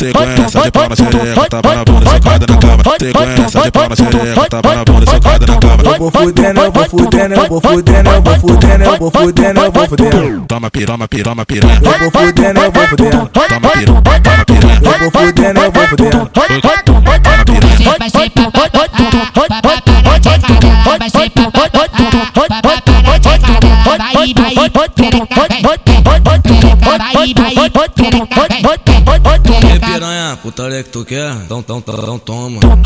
Sequência de palma xereca, tapa na bunda, socada na cama. Sequência de palma xereca, tapa na bunda, socada na cama. Eu vou fudendo, eu vou fudendo, eu vou fudendo, eu vou fudendo, eu vou fudendo, eu vou fudendo. Toma piranha, toma piranha, toma piranha. Eu vou fudendo, eu vou fudendo. Toma piranha, toma piranha. Eu vou fudendo, eu vou fudendo. Toma piranha. Vai ser pra vai ser pra vai ser pra vai vai Ei piranha, putaria que tu quer? Então, então, então toma. Toma,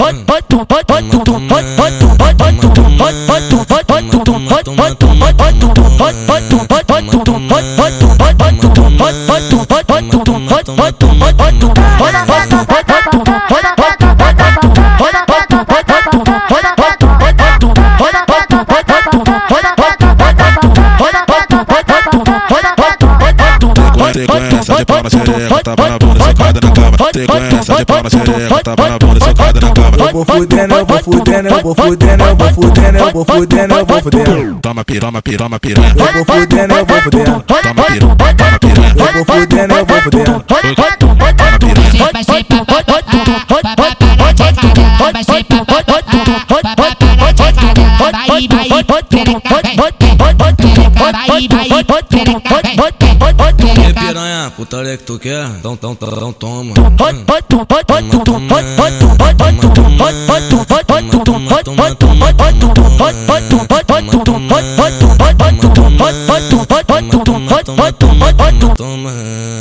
toma, toma, Sequência de palma xereca, tapa na bunda, socada na cama. Sequência de palma xereca, tapa na bunda, socada na cama. Eu vou fudendo, eu vou fudendo, eu vou fudendo, eu vou fudendo, eu vou fudendo, eu vou fudendo. Toma piranha, toma piranha, toma piranha. Eu vou fudendo, eu vou fudendo. Toma piranha, toma piranha. Eu vou fudendo, eu vou fudendo. Toma piranha. Ei piranha, putaria que tu quer? Então, então, então toma, toma, toma.